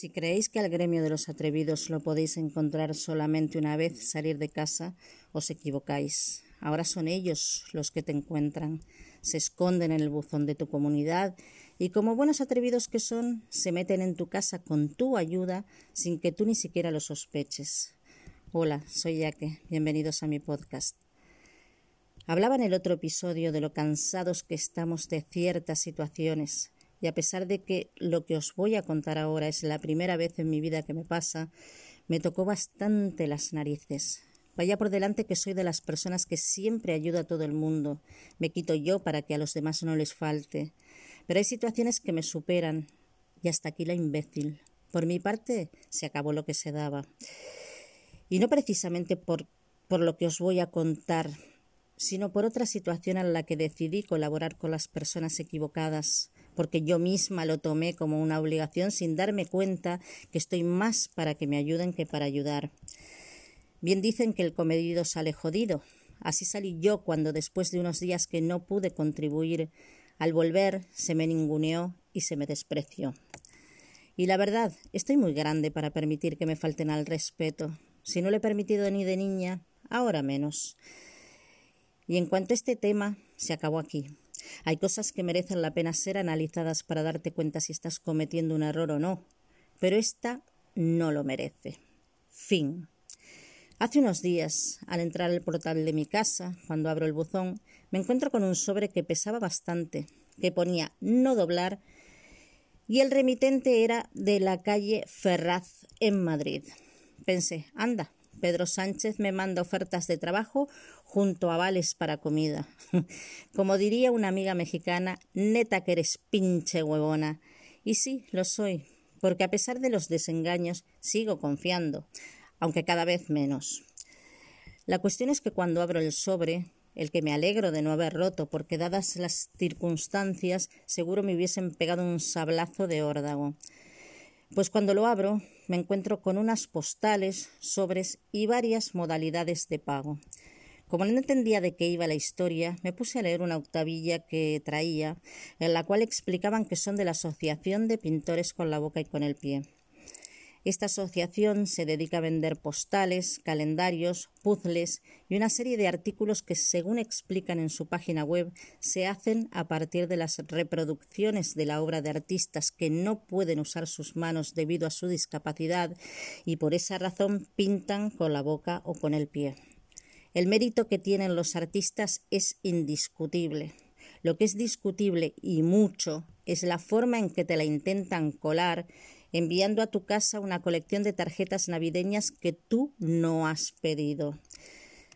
Si creéis que al gremio de los atrevidos lo podéis encontrar solamente una vez salir de casa, os equivocáis. Ahora son ellos los que te encuentran, se esconden en el buzón de tu comunidad y como buenos atrevidos que son, se meten en tu casa con tu ayuda sin que tú ni siquiera lo sospeches. Hola, soy Yaque, bienvenidos a mi podcast. Hablaba en el otro episodio de lo cansados que estamos de ciertas situaciones, y a pesar de que lo que os voy a contar ahora es la primera vez en mi vida que me pasa, me tocó bastante las narices. Vaya por delante que soy de las personas que siempre ayuda a todo el mundo. Me quito yo para que a los demás no les falte. Pero hay situaciones que me superan. Y hasta aquí la imbécil. Por mi parte, se acabó lo que se daba. Y no precisamente por, por lo que os voy a contar, sino por otra situación en la que decidí colaborar con las personas equivocadas, porque yo misma lo tomé como una obligación sin darme cuenta que estoy más para que me ayuden que para ayudar. Bien dicen que el comedido sale jodido. Así salí yo cuando después de unos días que no pude contribuir, al volver se me ninguneó y se me despreció. Y la verdad, estoy muy grande para permitir que me falten al respeto. Si no lo he permitido ni de niña, ahora menos. Y en cuanto a este tema, se acabó aquí. Hay cosas que merecen la pena ser analizadas para darte cuenta si estás cometiendo un error o no, pero esta no lo merece. Fin. Hace unos días, al entrar al portal de mi casa, cuando abro el buzón, me encuentro con un sobre que pesaba bastante, que ponía no doblar, y el remitente era de la calle Ferraz, en Madrid. Pensé, anda, Pedro Sánchez me manda ofertas de trabajo junto a vales para comida. Como diría una amiga mexicana, neta que eres pinche huevona. Y sí, lo soy, porque a pesar de los desengaños sigo confiando, aunque cada vez menos. La cuestión es que cuando abro el sobre, el que me alegro de no haber roto, porque dadas las circunstancias seguro me hubiesen pegado un sablazo de órdago. Pues cuando lo abro me encuentro con unas postales, sobres y varias modalidades de pago. Como no entendía de qué iba la historia, me puse a leer una octavilla que traía, en la cual explicaban que son de la Asociación de Pintores con la Boca y con el Pie. Esta asociación se dedica a vender postales, calendarios, puzzles y una serie de artículos que, según explican en su página web, se hacen a partir de las reproducciones de la obra de artistas que no pueden usar sus manos debido a su discapacidad y por esa razón pintan con la boca o con el pie. El mérito que tienen los artistas es indiscutible. Lo que es discutible y mucho es la forma en que te la intentan colar enviando a tu casa una colección de tarjetas navideñas que tú no has pedido.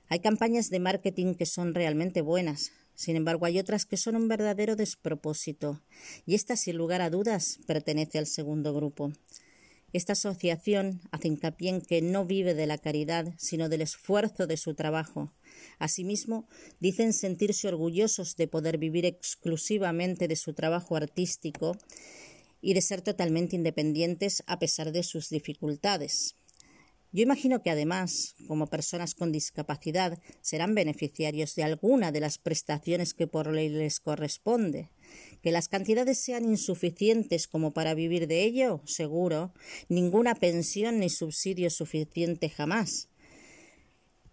Hay campañas de marketing que son realmente buenas, sin embargo hay otras que son un verdadero despropósito, y esta sin lugar a dudas pertenece al segundo grupo. Esta asociación hace hincapié en que no vive de la caridad, sino del esfuerzo de su trabajo. Asimismo, dicen sentirse orgullosos de poder vivir exclusivamente de su trabajo artístico y de ser totalmente independientes a pesar de sus dificultades. Yo imagino que además, como personas con discapacidad, serán beneficiarios de alguna de las prestaciones que por ley les corresponde. Que las cantidades sean insuficientes como para vivir de ello, seguro. Ninguna pensión ni subsidio suficiente jamás.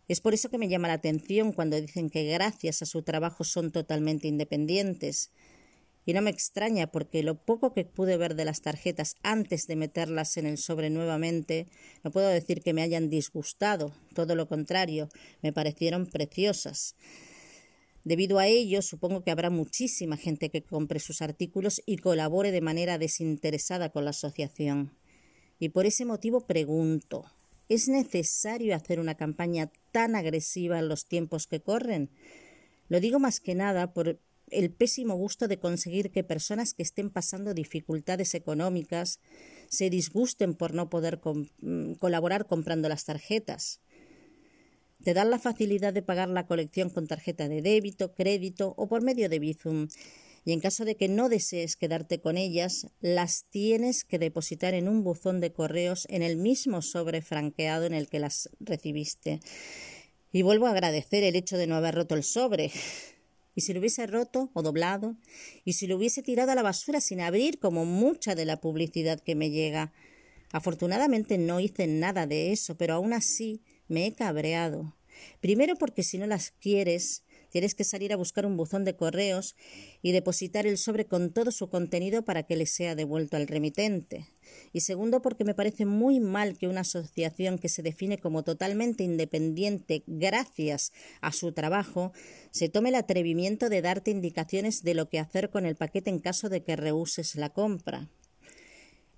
Es por eso que me llama la atención cuando dicen que gracias a su trabajo son totalmente independientes. Y no me extraña porque lo poco que pude ver de las tarjetas antes de meterlas en el sobre nuevamente, no puedo decir que me hayan disgustado, todo lo contrario, me parecieron preciosas. Debido a ello, supongo que habrá muchísima gente que compre sus artículos y colabore de manera desinteresada con la asociación. Y por ese motivo pregunto, ¿es necesario hacer una campaña tan agresiva en los tiempos que corren? Lo digo más que nada por, el pésimo gusto de conseguir que personas que estén pasando dificultades económicas se disgusten por no poder mm, colaborar comprando las tarjetas. Te dan la facilidad de pagar la colección con tarjeta de débito, crédito o por medio de Bizum. Y en caso de que no desees quedarte con ellas, las tienes que depositar en un buzón de correos en el mismo sobre franqueado en el que las recibiste. Y vuelvo a agradecer el hecho de no haber roto el sobre y si lo hubiese roto o doblado, y si lo hubiese tirado a la basura sin abrir, como mucha de la publicidad que me llega. Afortunadamente no hice nada de eso, pero aún así me he cabreado. Primero porque si no las quieres, tienes que salir a buscar un buzón de correos y depositar el sobre con todo su contenido para que le sea devuelto al remitente. Y segundo porque me parece muy mal que una asociación que se define como totalmente independiente gracias a su trabajo se tome el atrevimiento de darte indicaciones de lo que hacer con el paquete en caso de que rehuses la compra.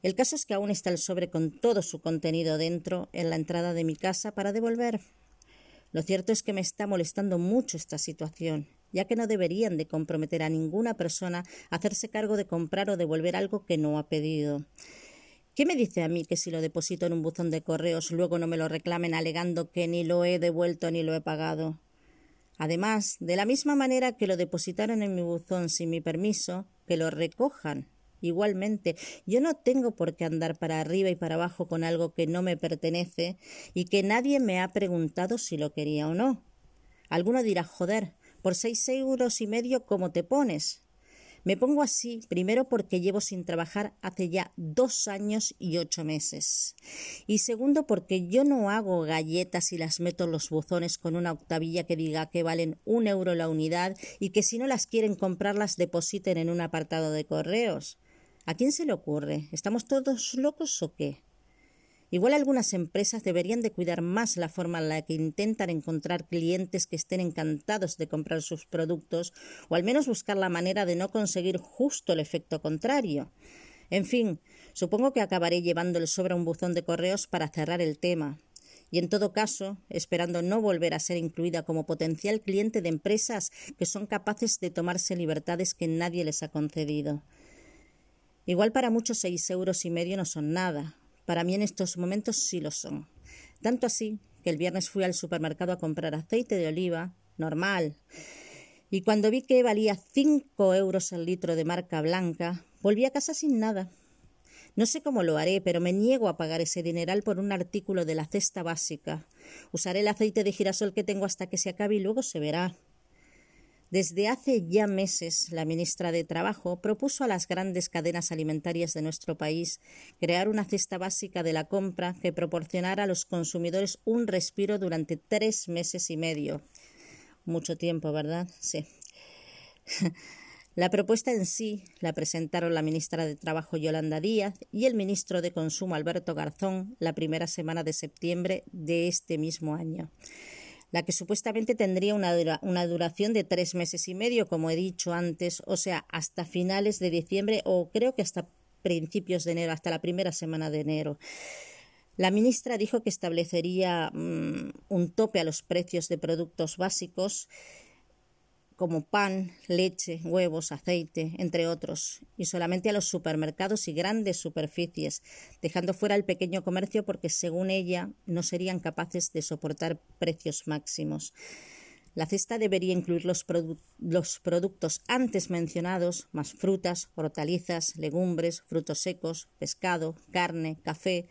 El caso es que aún está el sobre con todo su contenido dentro en la entrada de mi casa para devolver. Lo cierto es que me está molestando mucho esta situación, ya que no deberían de comprometer a ninguna persona a hacerse cargo de comprar o devolver algo que no ha pedido. ¿Qué me dice a mí que si lo deposito en un buzón de correos luego no me lo reclamen alegando que ni lo he devuelto ni lo he pagado? Además, de la misma manera que lo depositaron en mi buzón sin mi permiso, que lo recojan Igualmente, yo no tengo por qué andar para arriba y para abajo con algo que no me pertenece y que nadie me ha preguntado si lo quería o no. Alguno dirá, joder, por seis euros y medio, ¿cómo te pones? Me pongo así, primero porque llevo sin trabajar hace ya dos años y ocho meses. Y segundo porque yo no hago galletas y las meto en los buzones con una octavilla que diga que valen un euro la unidad y que si no las quieren comprar las depositen en un apartado de correos. ¿A quién se le ocurre? ¿Estamos todos locos o qué? Igual algunas empresas deberían de cuidar más la forma en la que intentan encontrar clientes que estén encantados de comprar sus productos o al menos buscar la manera de no conseguir justo el efecto contrario. En fin, supongo que acabaré llevando el sobre a un buzón de correos para cerrar el tema. Y en todo caso, esperando no volver a ser incluida como potencial cliente de empresas que son capaces de tomarse libertades que nadie les ha concedido. Igual para muchos seis euros y medio no son nada. Para mí en estos momentos sí lo son. Tanto así que el viernes fui al supermercado a comprar aceite de oliva, normal. Y cuando vi que valía cinco euros el litro de marca blanca, volví a casa sin nada. No sé cómo lo haré, pero me niego a pagar ese dineral por un artículo de la cesta básica. Usaré el aceite de girasol que tengo hasta que se acabe y luego se verá. Desde hace ya meses, la ministra de Trabajo propuso a las grandes cadenas alimentarias de nuestro país crear una cesta básica de la compra que proporcionara a los consumidores un respiro durante tres meses y medio. Mucho tiempo, ¿verdad? Sí. La propuesta en sí la presentaron la ministra de Trabajo Yolanda Díaz y el ministro de Consumo Alberto Garzón la primera semana de septiembre de este mismo año la que supuestamente tendría una, duración de tres meses y medio, como he dicho antes, o sea, hasta finales de diciembre o creo que hasta principios de enero, hasta la primera semana de enero. La ministra dijo que establecería mm, un tope a los precios de productos básicos como pan, leche, huevos, aceite, entre otros, y solamente a los supermercados y grandes superficies, dejando fuera el pequeño comercio porque, según ella, no serían capaces de soportar precios máximos. La cesta debería incluir los, productos antes mencionados, más frutas, hortalizas, legumbres, frutos secos, pescado, carne, café,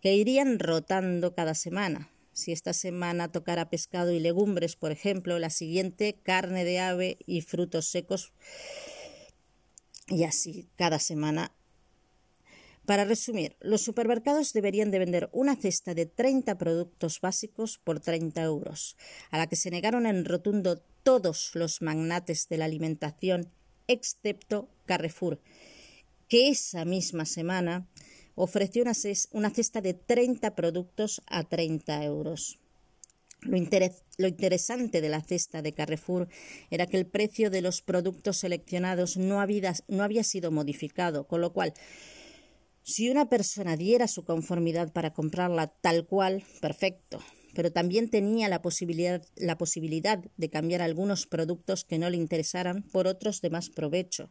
que irían rotando cada semana, si esta semana tocara pescado y legumbres, por ejemplo, la siguiente carne de ave y frutos secos y así cada semana. Para resumir, los supermercados deberían de vender una cesta de 30 productos básicos por 30 euros, a la que se negaron en rotundo todos los magnates de la alimentación, excepto Carrefour, que esa misma semana ofreció una, cesta de 30 productos a 30 euros. Lo, interesante de la cesta de Carrefour era que el precio de los productos seleccionados no había, sido modificado, con lo cual, si una persona diera su conformidad para comprarla tal cual, perfecto, pero también tenía la la posibilidad de cambiar algunos productos que no le interesaran por otros de más provecho.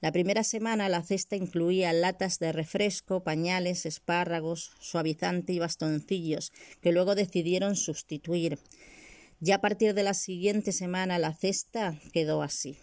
La primera semana la cesta incluía latas de refresco, pañales, espárragos, suavizante y bastoncillos, que luego decidieron sustituir. Ya a partir de la siguiente semana la cesta quedó así.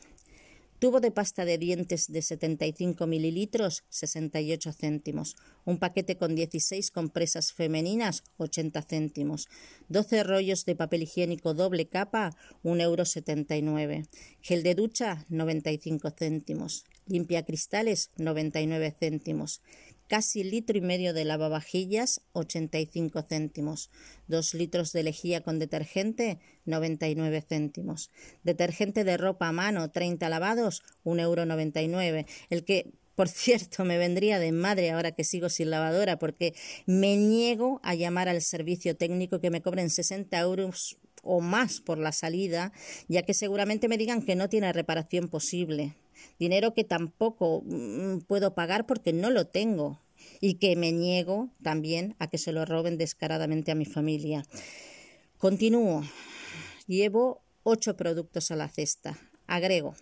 Tubo de pasta de dientes de 75 mililitros, 68 céntimos. Un paquete con 16 compresas femeninas, 80 céntimos. 12 rollos de papel higiénico doble capa, 1,79 euro. Gel de ducha, 95 céntimos. Limpia cristales, 99 céntimos. casi litro y medio de lavavajillas, 85 céntimos. Dos litros de lejía con detergente, 99 céntimos. Detergente de ropa a mano, 30 lavados, 1,99 euro. El que por cierto, me vendría de madre ahora que sigo sin lavadora porque me niego a llamar al servicio técnico que me cobren 60 euros o más por la salida, ya que seguramente me digan que no tiene reparación posible. Dinero que tampoco mm, puedo pagar porque no lo tengo y que me niego también a que se lo roben descaradamente a mi familia. Continúo. Llevo ocho productos a la cesta. Agrego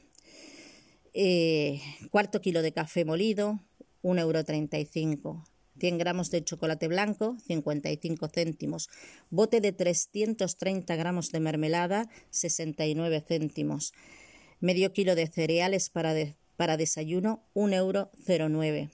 eh, cuarto kilo de café molido, 1,35 euro. 100 gramos de chocolate blanco, 55 céntimos. Bote de 330 gramos de mermelada, 69 céntimos. Medio kilo de cereales para, para desayuno, 1,09 euro.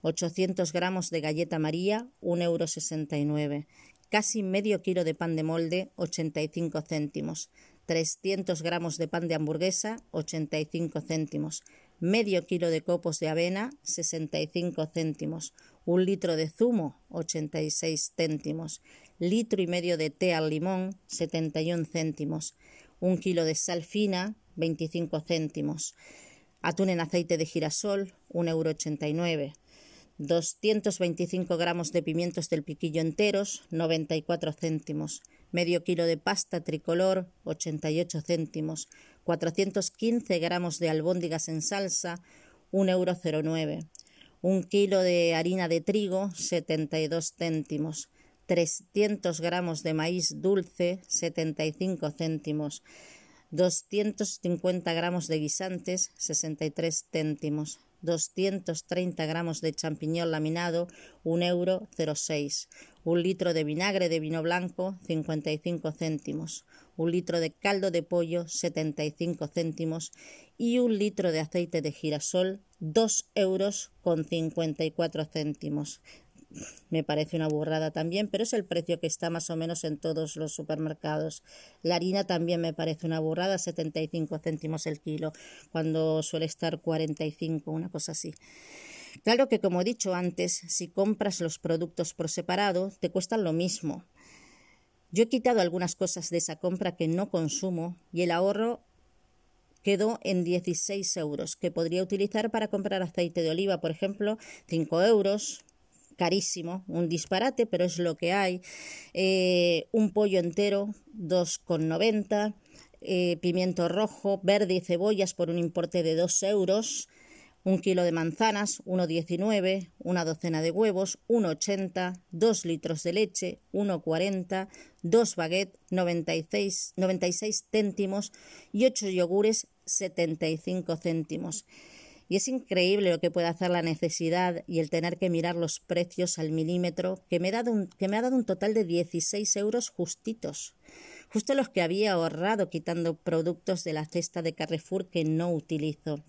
800 gramos de galleta María, 1,69 euro. Casi medio kilo de pan de molde, 85 céntimos. 300 gramos de pan de hamburguesa, 85 céntimos, medio kilo de copos de avena, 65 céntimos, un litro de zumo, 86 céntimos, litro y medio de té al limón, 71 céntimos, un kilo de sal fina, 25 céntimos, atún en aceite de girasol, 1,89 euro, 225 gramos de pimientos del piquillo enteros, 94 céntimos, medio kilo de pasta tricolor, 88 céntimos, 415 gramos de albóndigas en salsa, 1,09 euro, un kilo de harina de trigo, 72 céntimos, 300 gramos de maíz dulce, 75 céntimos, 250 gramos de guisantes, 63 céntimos, 230 gramos de champiñón laminado, 1,06 euro. Un litro de vinagre de vino blanco, 55 céntimos. Un litro de caldo de pollo, 75 céntimos. Y un litro de aceite de girasol, 2 euros con 54 céntimos me parece una burrada también, pero es el precio que está más o menos en todos los supermercados. La harina también me parece una burrada, 75 céntimos el kilo, cuando suele estar 45, una cosa así. Claro que, como he dicho antes, si compras los productos por separado, te cuestan lo mismo. Yo he quitado algunas cosas de esa compra que no consumo y el ahorro quedó en 16 euros, que podría utilizar para comprar aceite de oliva, por ejemplo, 5 euros, carísimo, un disparate, pero es lo que hay. Eh, un pollo entero, 2,90. Eh, pimiento rojo, verde y cebollas por un importe de 2 euros. Un kilo de manzanas, 1,19, una docena de huevos, 1,80, 2 litros de leche, 1,40, dos baguettes, 96, 96 céntimos y 8 yogures, 75 céntimos. Y es increíble lo que puede hacer la necesidad y el tener que mirar los precios al milímetro, que me, ha dado un, que me ha dado un total de 16 euros justitos. Justo los que había ahorrado quitando productos de la cesta de Carrefour que no utilizo.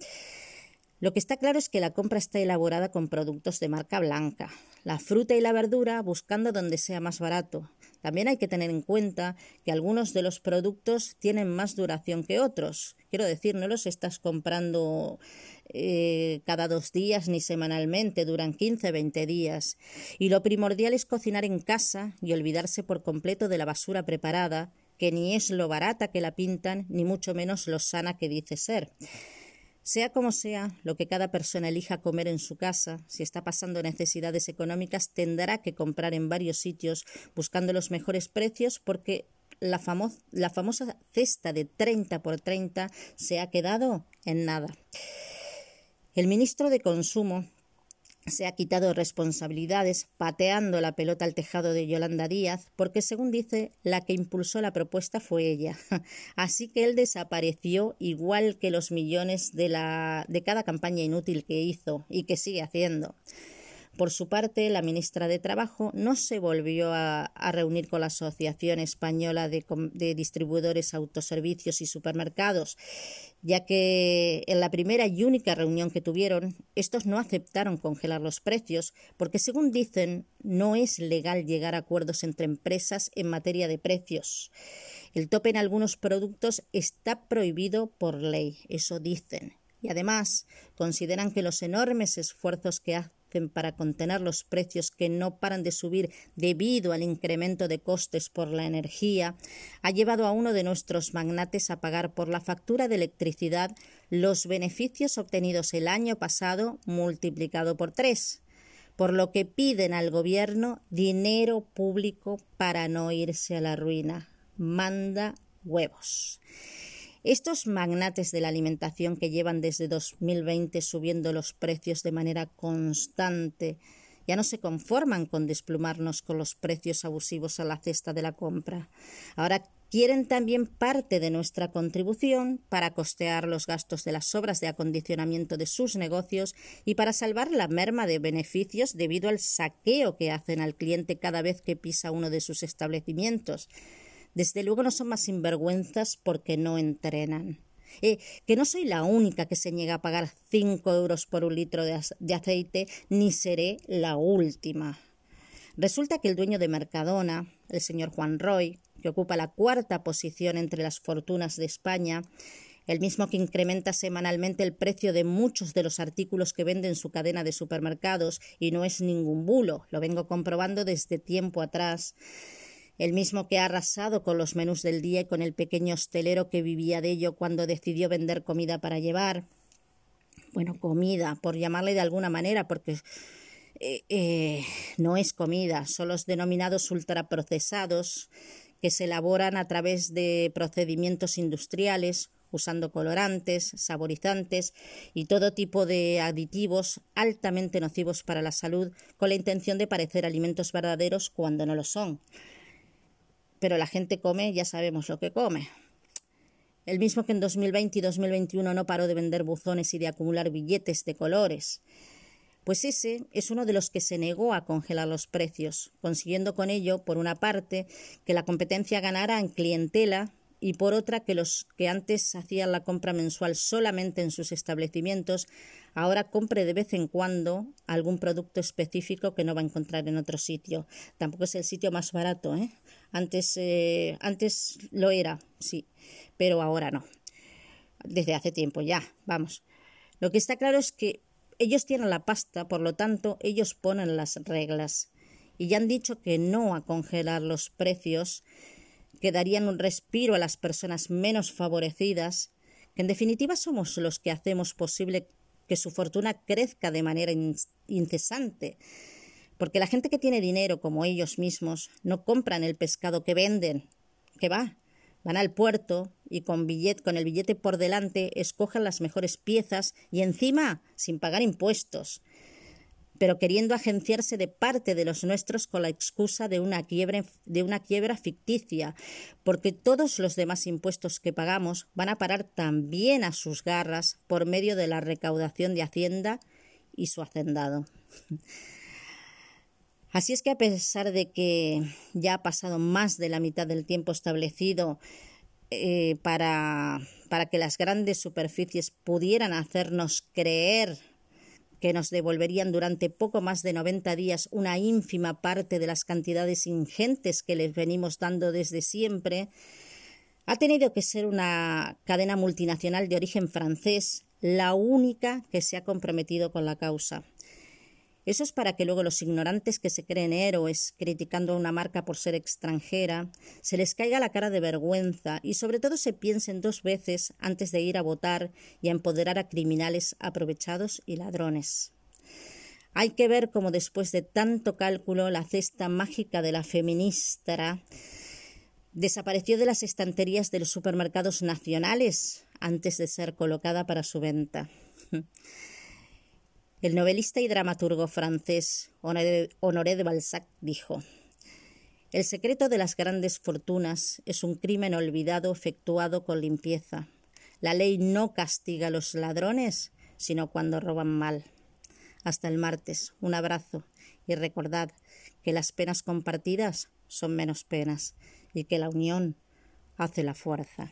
Lo que está claro es que la compra está elaborada con productos de marca blanca, la fruta y la verdura buscando donde sea más barato. También hay que tener en cuenta que algunos de los productos tienen más duración que otros. Quiero decir, no los estás comprando eh, cada dos días ni semanalmente, duran 15, 20 días. Y lo primordial es cocinar en casa y olvidarse por completo de la basura preparada, que ni es lo barata que la pintan, ni mucho menos lo sana que dice ser. Sea como sea, lo que cada persona elija comer en su casa, si está pasando necesidades económicas, tendrá que comprar en varios sitios buscando los mejores precios porque la, la famosa cesta de 30 por 30 se ha quedado en nada. El ministro de Consumo se ha quitado responsabilidades pateando la pelota al tejado de Yolanda Díaz, porque según dice, la que impulsó la propuesta fue ella. Así que él desapareció igual que los millones de, la, de cada campaña inútil que hizo y que sigue haciendo. Por su parte, la ministra de Trabajo no se volvió a, reunir con la Asociación Española de, de, Distribuidores, Autoservicios y Supermercados, ya que en la primera y única reunión que tuvieron, estos no aceptaron congelar los precios, porque según dicen, no es legal llegar a acuerdos entre empresas en materia de precios. El tope en algunos productos está prohibido por ley, eso dicen. Y además consideran que los enormes esfuerzos que, para contener los precios que no paran de subir debido al incremento de costes por la energía, ha llevado a uno de nuestros magnates a pagar por la factura de electricidad los beneficios obtenidos el año pasado multiplicado por tres por lo que piden al gobierno dinero público para no irse a la ruina. Manda huevos. Estos magnates de la alimentación que llevan desde 2020 subiendo los precios de manera constante ya no se conforman con desplumarnos con los precios abusivos a la cesta de la compra. Ahora quieren también parte de nuestra contribución para costear los gastos de las obras de acondicionamiento de sus negocios y para salvar la merma de beneficios debido al saqueo que hacen al cliente cada vez que pisa uno de sus establecimientos. Desde luego no son más sinvergüenzas porque no entrenan. Eh, que no soy la única que se niega a pagar cinco euros por un litro de, de aceite, ni seré la última. Resulta que el dueño de Mercadona, el señor Juan Roy, que ocupa la cuarta posición entre las fortunas de España, el mismo que incrementa semanalmente el precio de muchos de los artículos que vende en su cadena de supermercados, y no es ningún bulo, lo vengo comprobando desde tiempo atrás, el mismo que ha arrasado con los menús del día y con el pequeño hostelero que vivía de ello cuando decidió vender comida para llevar. Bueno, comida, por llamarle de alguna manera, porque eh, eh, no es comida, son los denominados ultraprocesados que se elaboran a través de procedimientos industriales usando colorantes, saborizantes y todo tipo de aditivos altamente nocivos para la salud con la intención de parecer alimentos verdaderos cuando no lo son pero la gente come, ya sabemos lo que come. El mismo que en 2020 y 2021 no paró de vender buzones y de acumular billetes de colores. Pues ese es uno de los que se negó a congelar los precios, consiguiendo con ello, por una parte, que la competencia ganara en clientela y por otra que los que antes hacían la compra mensual solamente en sus establecimientos, ahora compre de vez en cuando algún producto específico que no va a encontrar en otro sitio. Tampoco es el sitio más barato, ¿eh? Antes, eh, antes lo era, sí, pero ahora no. Desde hace tiempo ya, vamos. Lo que está claro es que ellos tienen la pasta, por lo tanto, ellos ponen las reglas. Y ya han dicho que no a congelar los precios que darían un respiro a las personas menos favorecidas, que en definitiva somos los que hacemos posible que su fortuna crezca de manera incesante, porque la gente que tiene dinero como ellos mismos no compran el pescado que venden, que va, van al puerto y con billet, con el billete por delante escogen las mejores piezas y encima sin pagar impuestos pero queriendo agenciarse de parte de los nuestros con la excusa de una, quiebra, de una quiebra ficticia, porque todos los demás impuestos que pagamos van a parar también a sus garras por medio de la recaudación de Hacienda y su hacendado. Así es que a pesar de que ya ha pasado más de la mitad del tiempo establecido eh, para, para que las grandes superficies pudieran hacernos creer que nos devolverían durante poco más de 90 días una ínfima parte de las cantidades ingentes que les venimos dando desde siempre, ha tenido que ser una cadena multinacional de origen francés la única que se ha comprometido con la causa. Eso es para que luego los ignorantes que se creen héroes criticando a una marca por ser extranjera se les caiga la cara de vergüenza y sobre todo se piensen dos veces antes de ir a votar y a empoderar a criminales aprovechados y ladrones. Hay que ver cómo después de tanto cálculo la cesta mágica de la feminista desapareció de las estanterías de los supermercados nacionales antes de ser colocada para su venta. El novelista y dramaturgo francés Honoré de Balzac dijo El secreto de las grandes fortunas es un crimen olvidado efectuado con limpieza. La ley no castiga a los ladrones, sino cuando roban mal. Hasta el martes. Un abrazo y recordad que las penas compartidas son menos penas y que la unión hace la fuerza.